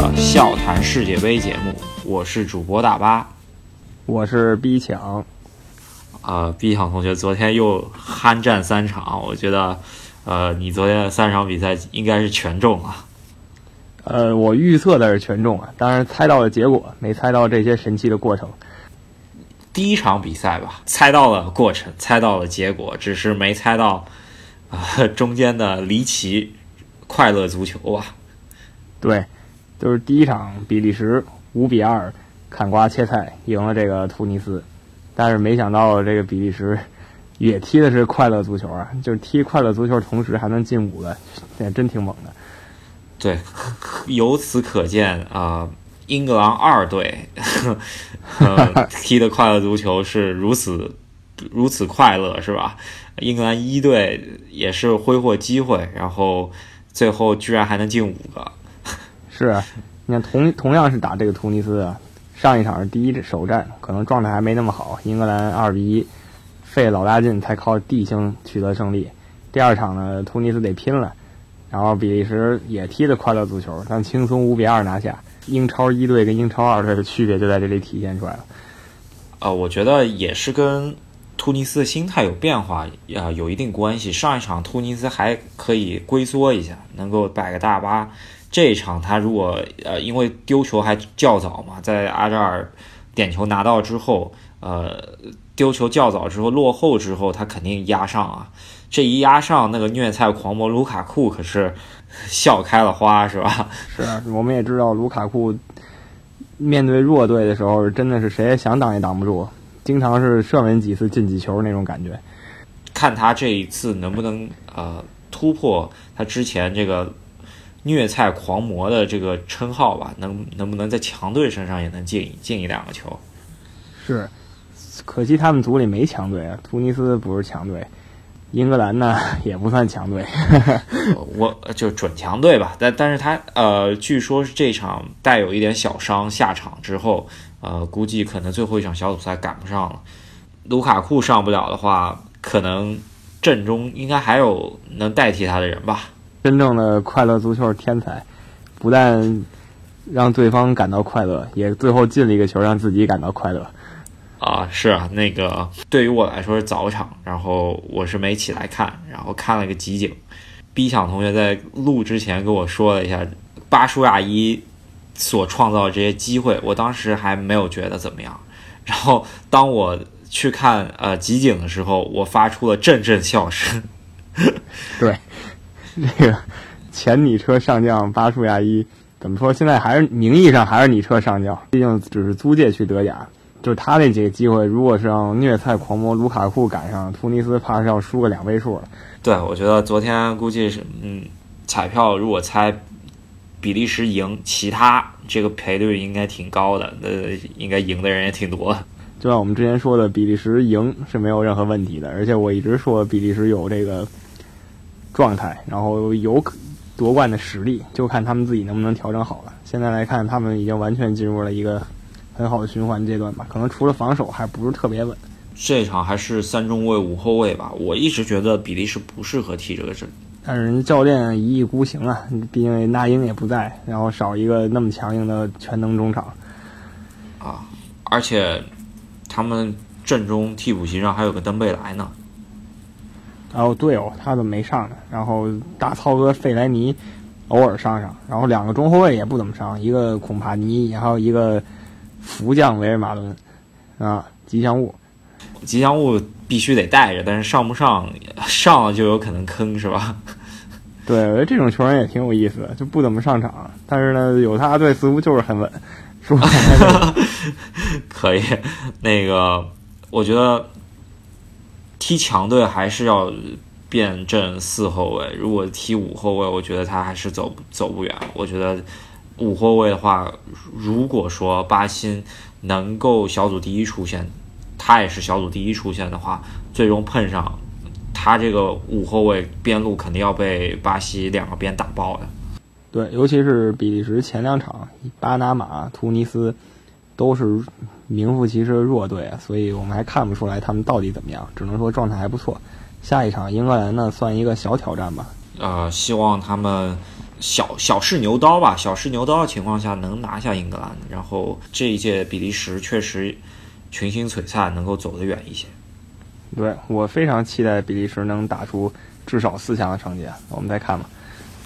的笑谈世界杯节目，我是主播大巴，我是 B 强。呃逼抢同学昨天又酣战三场，我觉得，呃，你昨天的三场比赛应该是全中啊。呃，我预测的是全中啊，当然猜到了结果，没猜到这些神奇的过程。第一场比赛吧，猜到了过程，猜到了结果，只是没猜到啊、中间的离奇快乐足球吧。对，就是第一场比利时五比二砍瓜切菜赢了这个突尼斯，但是没想到这个比利时 也踢的是快乐足球啊，就是踢快乐足球同时还能进五个，这真挺猛的。对，由此可见啊、英格兰二队、呃、踢的快乐足球是如此如此快乐，是吧？英格兰一队也是挥霍机会，然后最后居然还能进五个。是，你看同同样是打这个突尼斯啊，上一场是第一首战，可能状态还没那么好，英格兰二比一费老大劲才靠地形取得胜利。第二场呢，突尼斯得拼了，然后比利时也踢的快乐足球，但轻松五比二拿下。英超一队跟英超二队的区别就在这里体现出来了。呃，我觉得也是跟突尼斯的心态有变化，呃，有一定关系。上一场突尼斯还可以龟缩一下，能够摆个大巴。这一场他如果呃因为丢球还较早嘛，在阿扎尔点球拿到之后，呃丢球较早之后落后之后，他肯定压上啊。这一压上，那个虐菜狂魔卢卡库可是笑开了花，是吧？是啊，我们也知道卢卡库面对弱队的时候，真的是谁也想挡也挡不住，经常是射门几次进几球那种感觉。看他这一次能不能呃突破他之前这个虐菜狂魔的这个称号吧，能能不能在强队身上也能进进一两个球？是，可惜他们组里没强队啊，突尼斯不是强队，英格兰呢也不算强队。我就准强队吧，但但是他呃，据说是这场带有一点小伤下场之后，呃，估计可能最后一场小组赛赶不上了。卢卡库上不了的话，可能阵中应该还有能代替他的人吧。真正的快乐足球天才，不但让对方感到快乐，也最后进了一个球，让自己感到快乐。啊，是啊，那个对于我来说是早场，然后我是没起来看，然后看了个集锦。B 抢同学在录之前跟我说了一下巴舒亚伊所创造的这些机会，我当时还没有觉得怎么样。然后当我去看呃集锦的时候，我发出了阵阵笑声。对，这个前你车上将巴舒亚伊怎么说？现在还是名义上还是你车上将，毕竟只是租借去德甲。就是他那几个机会，如果是让虐菜狂魔卢卡库赶上，突尼斯怕是要输个两位数了。对，我觉得昨天估计是，嗯，彩票如果猜比利时赢，其他这个赔率应该挺高的，那，应该赢的人也挺多的。就像我们之前说的，比利时赢是没有任何问题的，而且我一直说比利时有这个状态，然后有夺冠的实力，就看他们自己能不能调整好了。现在来看，他们已经完全进入了一个很好的循环阶段吧，可能除了防守还不是特别稳。这场还是三中卫五后卫吧，我一直觉得比利时不适合踢这个阵。但是人家教练一意孤行啊，毕竟那英也不在，然后少一个那么强硬的全能中场啊，而且他们阵中替补席上还有个登贝莱呢。然后队友，他怎么没上呢？然后大操哥费莱尼偶尔上上，然后两个中后卫也不怎么上，一个孔帕尼，还有一个福将维尔马伦啊，吉祥物。吉祥物必须得带着，但是上不上上了就有可能坑，是吧？对，我觉得这种球员也挺有意思的，就不怎么上场，但是呢，有他队似乎就是很稳，是吧？可以，那个我觉得踢强队还是要变阵四后卫，如果踢五后卫，我觉得他还是走走不远。我觉得五后卫的话，如果说巴辛能够小组第一出现。他也是小组第一出现的话，最终碰上他这个五后卫边路肯定要被巴西两个边打爆的。对，尤其是比利时前两场，巴拿马、突尼斯都是名副其实的弱队啊，所以我们还看不出来他们到底怎么样，只能说状态还不错。下一场英格兰呢，算一个小挑战吧。呃，希望他们小小试牛刀吧，小试牛刀的情况下能拿下英格兰，然后这一届比利时确实群星璀璨，能够走得远一些。对我非常期待比利时能打出至少四强的成绩，我们再看吧。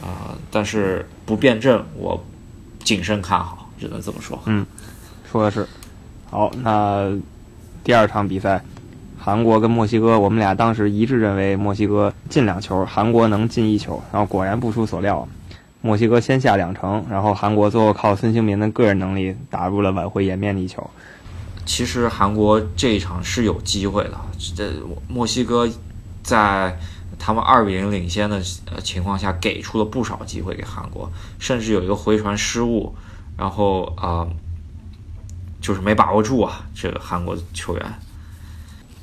啊、但是不辩证，我谨慎看好，只能这么说。嗯，说的是。好，那第二场比赛，韩国跟墨西哥，我们俩当时一致认为墨西哥进两球，韩国能进一球，然后果然不出所料，墨西哥先下两城，然后韩国最后靠孙兴民的个人能力打入了挽回颜面的一球。其实韩国这一场是有机会的，这墨西哥在他们二比零领先的情况下，给出了不少机会给韩国，甚至有一个回传失误，然后啊、就是没把握住啊，这个韩国球员，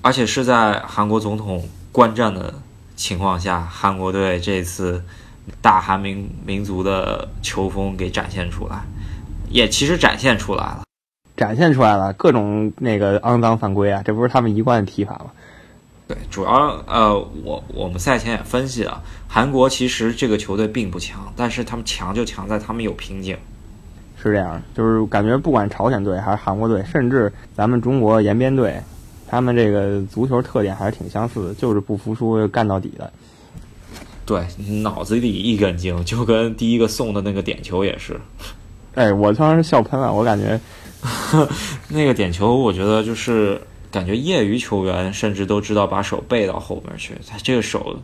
而且是在韩国总统观战的情况下，韩国队这次大韩民民族的球风给展现出来，也其实展现出来了。展现出来了各种那个肮脏犯规啊，这不是他们一贯的踢法吗？对，主要呃，我我们赛前也分析了，韩国其实这个球队并不强，但是他们强就强在他们有瓶颈。是这样，就是感觉不管朝鲜队还是韩国队，甚至咱们中国延边队，他们这个足球特点还是挺相似的，就是不服输干到底的。对，脑子里一根筋，就跟第一个送的那个点球也是。哎，我当时笑喷了，我感觉 那个点球，我觉得就是感觉业余球员甚至都知道把手背到后面去，他这个手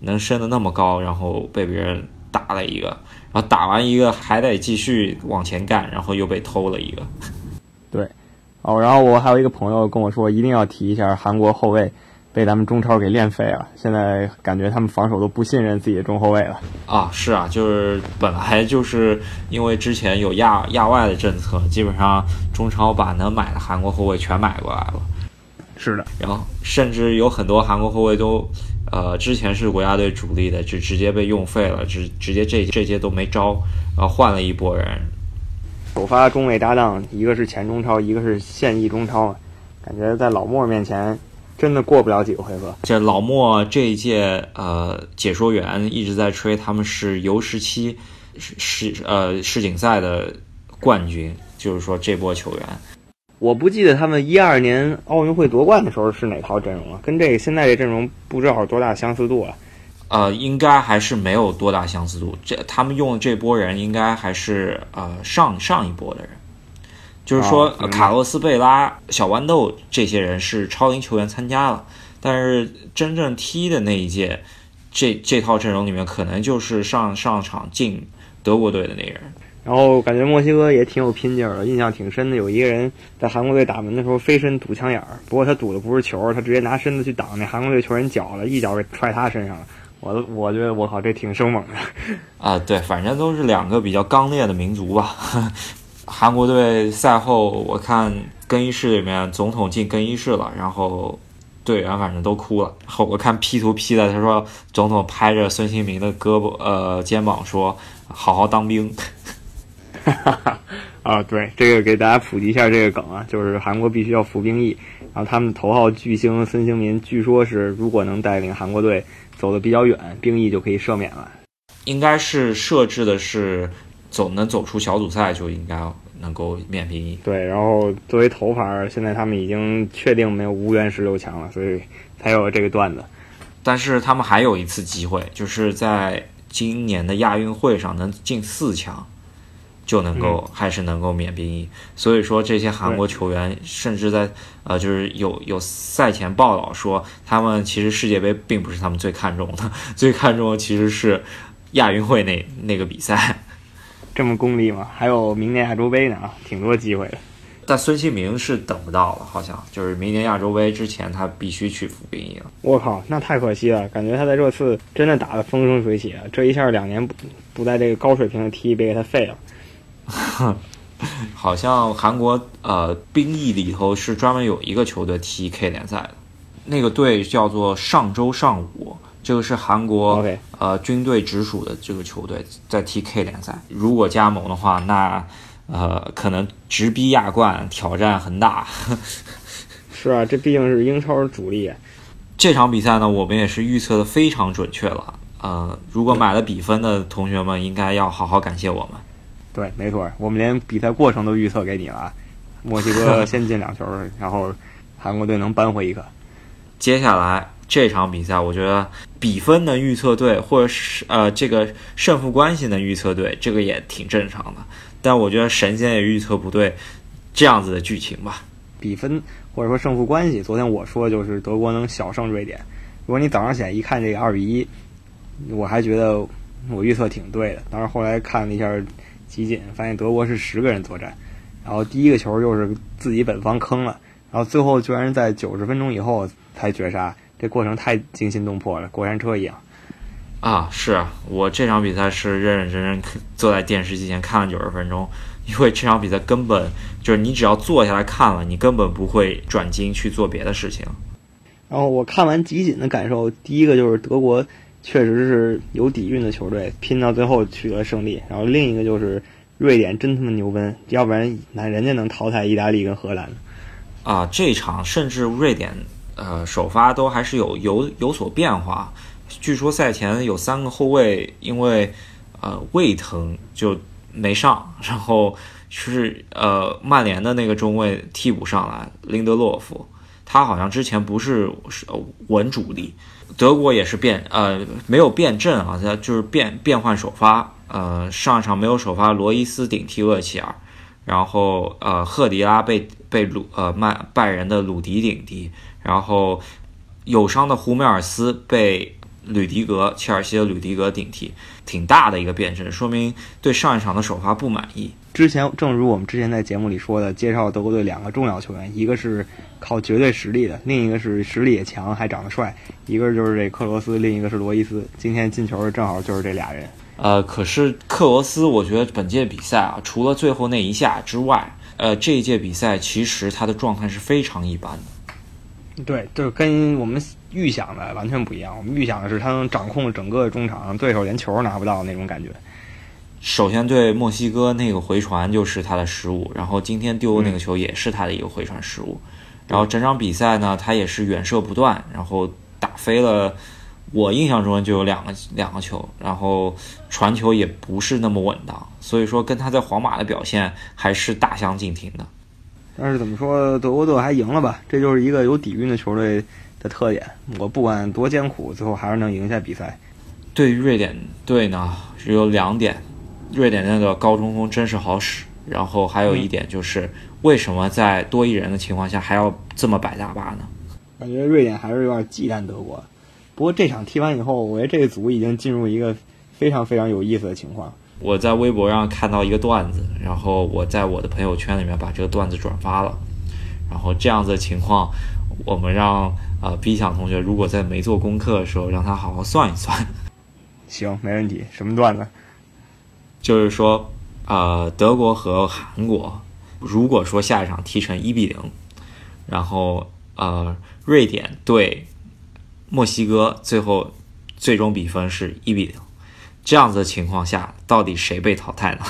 能伸得那么高，然后被别人打了一个，然后打完一个还得继续往前干，然后又被偷了一个。对。哦，然后我还有一个朋友跟我说，一定要提一下韩国后卫被咱们中超给练废了，现在感觉他们防守都不信任自己的中后卫了。啊，是啊，就是本来就是因为之前有亚亚外的政策，基本上中超把能买的韩国后卫全买过来了，是的，然后甚至有很多韩国后卫都，呃，之前是国家队主力的，就直接被用废了，直直接这这届都没招，然后换了一波人，首发中卫搭档，一个是前中超，一个是现役中超，感觉在老莫面前真的过不了几个回合。这老莫这一届呃解说员一直在吹他们是 U 十七世世呃世锦赛的冠军，就是说这波球员。我不记得他们一二年奥运会夺冠的时候是哪套阵容了，跟这个现在这阵容不知道有多大相似度啊。呃，应该还是没有多大相似度。这他们用的这波人，应该还是呃上上一波的人，就是说、卡洛斯、贝拉、小豌豆这些人是超龄球员参加了，但是真正踢的那一届，这这套阵容里面可能就是上上场进德国队的那人。然后感觉墨西哥也挺有拼劲儿的，印象挺深的。有一个人在韩国队打门的时候飞身堵枪眼儿，不过他堵的不是球，他直接拿身子去挡那韩国队球员脚了，一脚给踹他身上了。我我觉得我靠，这挺生猛的。啊，对，反正都是两个比较刚烈的民族吧。韩国队赛后，我看更衣室里面总统进更衣室了，然后队员反正都哭了。后我看 P 图 P 的，他说总统拍着孙兴民的胳膊呃肩膀说：“好好当兵。啊，对，这个给大家普及一下这个梗啊，就是韩国必须要服兵役，然后他们头号巨星孙兴民，据说是如果能带领韩国队走得比较远，兵役就可以赦免了。”应该是设置的是走能走出小组赛就应该能够免兵役。对，然后作为头牌，现在他们已经确定没有无缘十六强了，所以才有这个段子。但是他们还有一次机会，就是在今年的亚运会上能进四强，就能够、还是能够免兵役。所以说这些韩国球员甚至在呃，就是有有赛前报道说，他们其实世界杯并不是他们最看重的，最看重的其实是亚运会那那个比赛。这么功利吗？还有明年亚洲杯呢啊，挺多机会的。但孙兴民是等不到了，好像就是明年亚洲杯之前，他必须去服兵役了。我靠，那太可惜了，感觉他在这次真的打得风生水起啊！这一下两年不不在这个高水平的踢，被给他废了。好像韩国呃兵役里头是专门有一个球队踢 K 联赛的，那个队叫做上周上午，这个是韩国呃军队直属的这个球队在踢 K 联赛。如果加盟的话，那呃可能直逼亚冠，挑战很大。是啊，这毕竟是英超主力。这场比赛呢，我们也是预测的非常准确了。呃，如果买了比分的同学们，应该要好好感谢我们。对，没错，我们连比赛过程都预测给你了。墨西哥 先进两球，然后韩国队能扳回一个。接下来这场比赛，我觉得比分的预测对，或者是呃这个胜负关系能预测对，这个也挺正常的。但我觉得神仙也预测不对这样子的剧情吧。比分或者说胜负关系，昨天我说就是德国能小胜瑞典。如果你早上起来一看这个二比一，我还觉得我预测挺对的。但是后来看了一下集锦，发现德国是十个人作战，然后第一个球又是自己本方坑了，然后最后居然在九十分钟以后才绝杀，这过程太惊心动魄了，过山车一样。啊，是啊，我这场比赛是认认真真坐在电视机前看了九十分钟，因为这场比赛根本就是你只要坐下来看了，你根本不会转睛去做别的事情。然后我看完集锦的感受，第一个就是德国确实是有底蕴的球队，拼到最后取得胜利。然后另一个就是瑞典真他妈牛奔，要不然那人家能淘汰意大利跟荷兰。啊，这场甚至瑞典呃首发都还是有有有所变化。据说赛前有三个后卫因为呃胃疼就没上，然后是呃曼联的那个中卫替补上来林德洛夫。他好像之前不是是稳主力，德国也是变呃没有变阵啊，他就是变变换首发，呃上一场没有首发罗伊斯顶替厄齐尔，然后呃赫迪拉被被鲁呃曼拜仁的鲁迪顶替，然后有伤的胡梅尔斯被吕迪格切尔西的吕迪格顶替，挺大的一个变阵，说明对上一场的首发不满意。之前正如我们之前在节目里说的，介绍德国队两个重要球员，一个是靠绝对实力的，另一个是实力也强还长得帅，一个就是这克罗斯，另一个是罗伊斯。今天进球的正好就是这俩人。呃，可是克罗斯，我觉得本届比赛啊，除了最后那一下之外，呃，这一届比赛其实他的状态是非常一般的。对，就是跟我们预想的完全不一样。我们预想的是他能掌控整个中场，对手连球拿不到那种感觉。首先对墨西哥那个回传就是他的失误，然后今天丢的那个球也是他的一个回传失误，然后整场比赛呢，他也是远射不断，然后打飞了，我印象中就有两个两个球，然后传球也不是那么稳当，所以说跟他在皇马的表现还是大相径庭的。但是怎么说，德国队还赢了吧？这就是一个有底蕴的球队的特点。我不管多艰苦，最后还是能赢下比赛。对于瑞典队呢，只有两点。瑞典那个高中锋真是好使，然后还有一点就是，为什么在多一人的情况下还要这么摆大巴呢？感觉瑞典还是有点忌惮德国。不过这场踢完以后，我觉得这个组已经进入一个非常非常有意思的情况。我在微博上看到一个段子，然后我在我的朋友圈里面把这个段子转发了。然后这样子的情况，我们让呃 B 想同学如果在没做功课的时候，让他好好算一算。行，没问题。什么段子？就是说，呃，德国和韩国，如果说下一场踢成一比零，然后呃，瑞典对墨西哥最后最终比分是一比零，这样子的情况下，到底谁被淘汰呢？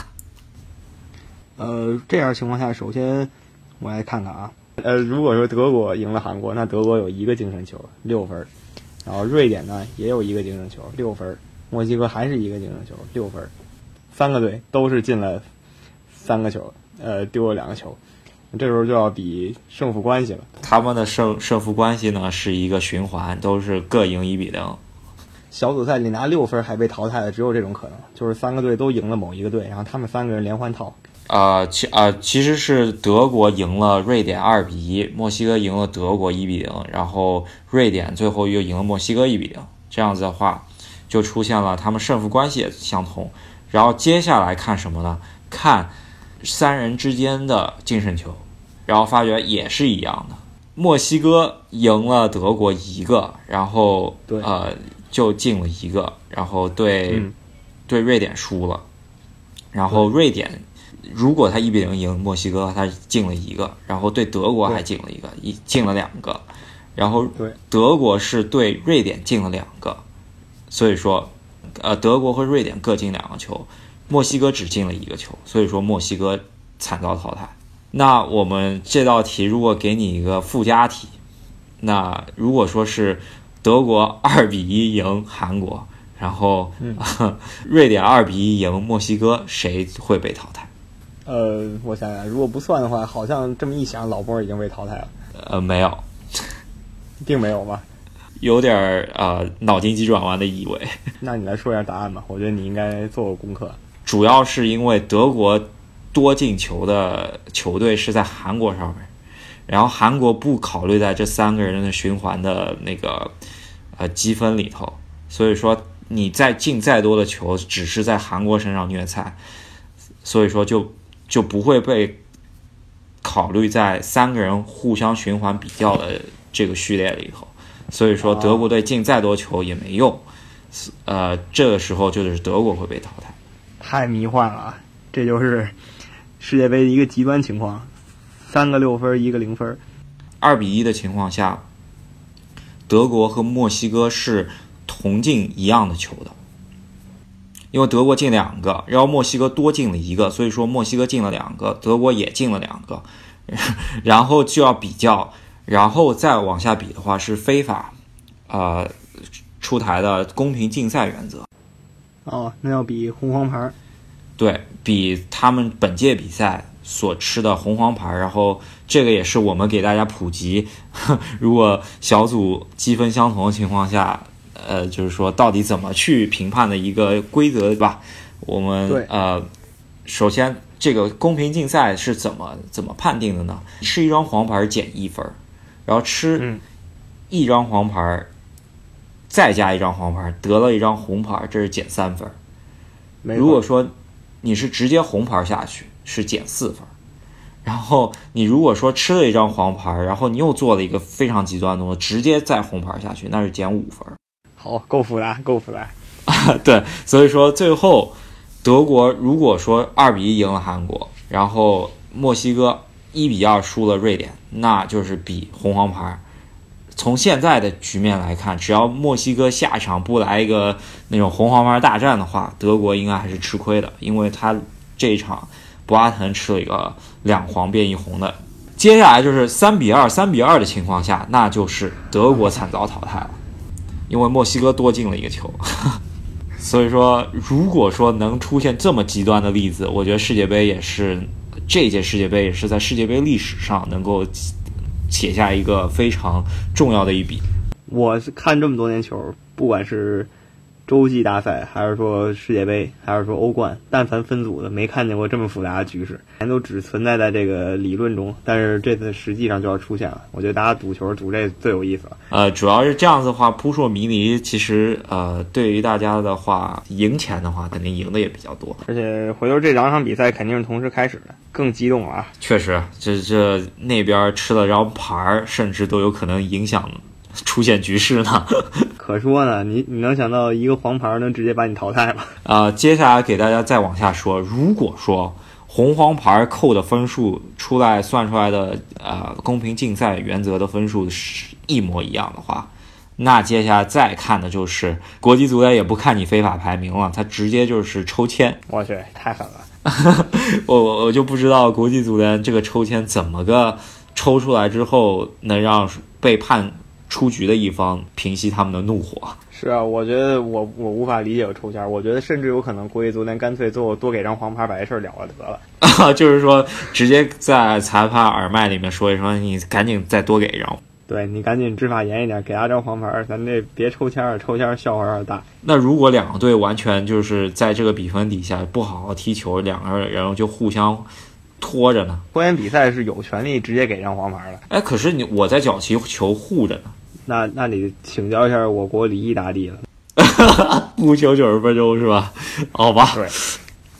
呃，这样情况下，首先我来看看啊，呃，如果说德国赢了韩国，那德国有一个精神球，六分；然后瑞典呢也有一个精神球，六分；墨西哥还是一个精神球，六分。三个队都是进了三个球，呃，丢了两个球，这时候就要比胜负关系了。他们的胜胜负关系呢是一个循环，都是各赢一比零。小组赛里拿六分还被淘汰的只有这种可能，就是三个队都赢了某一个队，然后他们三个人连环套。啊，其啊其实是德国赢了瑞典二比一，墨西哥赢了德国一比零，然后瑞典最后又赢了墨西哥一比零。这样子的话，就出现了他们胜负关系也相同。然后接下来看什么呢？看三人之间的净胜球，然后发觉也是一样的。墨西哥赢了德国一个，然后呃就进了一个，然后对对瑞典输了。然后瑞典如果他一比零赢墨西哥，他进了一个，然后对德国还进了一个，一进了两个。然后德国是对瑞典进了两个，所以说。呃，德国和瑞典各进两个球，墨西哥只进了一个球，所以说墨西哥惨遭淘汰。那我们这道题如果给你一个附加题，那如果说是德国 二比一赢韩国，然后、嗯瑞典二比一赢墨西哥，谁会被淘汰？呃，我想想，如果不算的话，好像这么一想，老波已经被淘汰了，呃，没有，并没有吧？有点儿呃脑筋急转弯的意味。那你来说一下答案吧，我觉得你应该做过功课。主要是因为德国多进球的球队是在韩国上面，然后韩国不考虑在这三个人的循环的那个呃积分里头，所以说你再进再多的球，只是在韩国身上虐菜，所以说就就不会被考虑在三个人互相循环比较的这个序列里头，所以说德国队进再多球也没用，呃，这个时候就是德国会被淘汰。太迷幻了啊！这就是世界杯的一个极端情况，三个六分，一个零分。二比一的情况下，德国和墨西哥是同进一样的球的，因为德国进两个，然后墨西哥多进了一个，所以说墨西哥进了两个，德国也进了两个，然后就要比较，然后再往下比的话是非法，呃，出台的公平竞赛原则。哦，那要比红黄牌。对比他们本届比赛所吃的红黄牌，然后这个也是我们给大家普及，如果小组积分相同的情况下，呃，就是说到底怎么去评判的一个规则，对吧？我们呃，首先这个公平竞赛是怎么怎么判定的呢？是一张黄牌减一分，然后吃嗯一张黄牌，再加一张黄牌，得了一张红牌，这是减三分。如果说你是直接红牌下去，是减四分。然后你如果说吃了一张黄牌，然后你又做了一个非常极端的动作，直接再红牌下去，那是减五分。好，够复杂，够复杂。对，所以说最后德国如果说二比一赢了韩国，然后墨西哥一比二输了瑞典，那就是比红黄牌。从现在的局面来看，只要墨西哥下场不来一个那种红黄牌大战的话，德国应该还是吃亏的，因为他这一场博阿滕吃了一个两黄变一红的。接下来就是三比二、三比二的情况下，那就是德国惨遭淘汰了，因为墨西哥多进了一个球。所以说，如果说能出现这么极端的例子，我觉得世界杯也是这届世界杯也是在世界杯历史上能够写下一个非常重要的一笔。我看这么多年球，不管是洲际大赛，还是说世界杯，还是说欧冠，但凡分组的，没看见过这么复杂的局势，全都只存在在这个理论中，但是这次实际上就要出现了。我觉得大家赌球赌这最有意思了。呃，主要是这样子的话，扑朔迷离。其实呃，对于大家的话，赢钱的话，肯定赢的也比较多。而且回头这两场比赛肯定是同时开始的，更激动了啊！确实，这这那边吃了张牌儿，甚至都有可能影响出现局势呢。可说呢，你你能想到一个黄牌能直接把你淘汰吗？呃，接下来给大家再往下说，如果说红黄牌扣的分数出来算出来的呃公平竞赛原则的分数是一模一样的话，那接下来再看的就是国际足联也不看你非法排名了，他直接就是抽签。我去，太狠了！我我我就不知道国际足联这个抽签怎么个抽出来之后能让被判出局的一方平息他们的怒火。是啊，我觉得我我无法理解有抽签，我觉得甚至有可能国际足联干脆最后多给张黄牌，把这事儿了了得了。就是说，直接在裁判耳麦里面说一声，你赶紧再多给一张。对你赶紧执法严一点，给他张黄牌，咱这别抽签儿，抽签儿笑话有点大。那如果两个队完全就是在这个比分底下不好好踢球，两个人就互相拖着呢？拖延比赛是有权利直接给张黄牌的。哎，可是你我在角旗球护着呢，那那你请教一下我国礼仪大帝了。不求九十分钟是吧？好吧，对，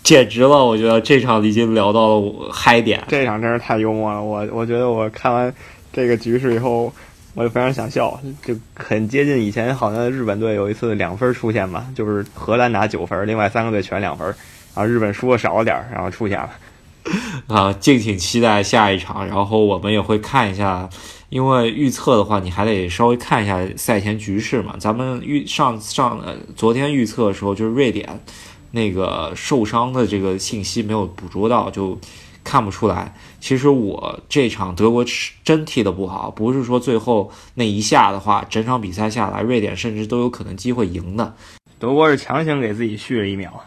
简直了！我觉得这场已经聊到了嗨点。这场真是太幽默了，我我觉得我看完这个局势以后，我就非常想笑，就很接近以前好像日本队有一次两分出现吧，就是荷兰拿九分，另外三个队全两分，然后日本输的少了点儿，然后出现了。啊，敬请期待下一场，然后我们也会看一下，因为预测的话，你还得稍微看一下赛前局势嘛。咱们预上上呃昨天预测的时候，就是瑞典那个受伤的这个信息没有捕捉到，就看不出来。其实我这场德国真踢得不好，不是说最后那一下的话，整场比赛下来，瑞典甚至都有可能机会赢的。德国是强行给自己续了一秒。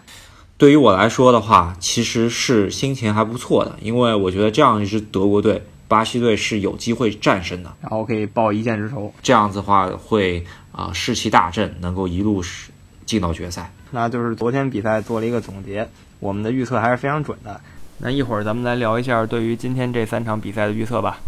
对于我来说的话，其实是心情还不错的，因为我觉得这样一支德国队，巴西队是有机会战胜的，然后可以报一箭之仇。这样子的话会啊士气大振，能够一路是进到决赛。那就是昨天比赛做了一个总结，我们的预测还是非常准的。那一会儿咱们来聊一下对于今天这三场比赛的预测吧。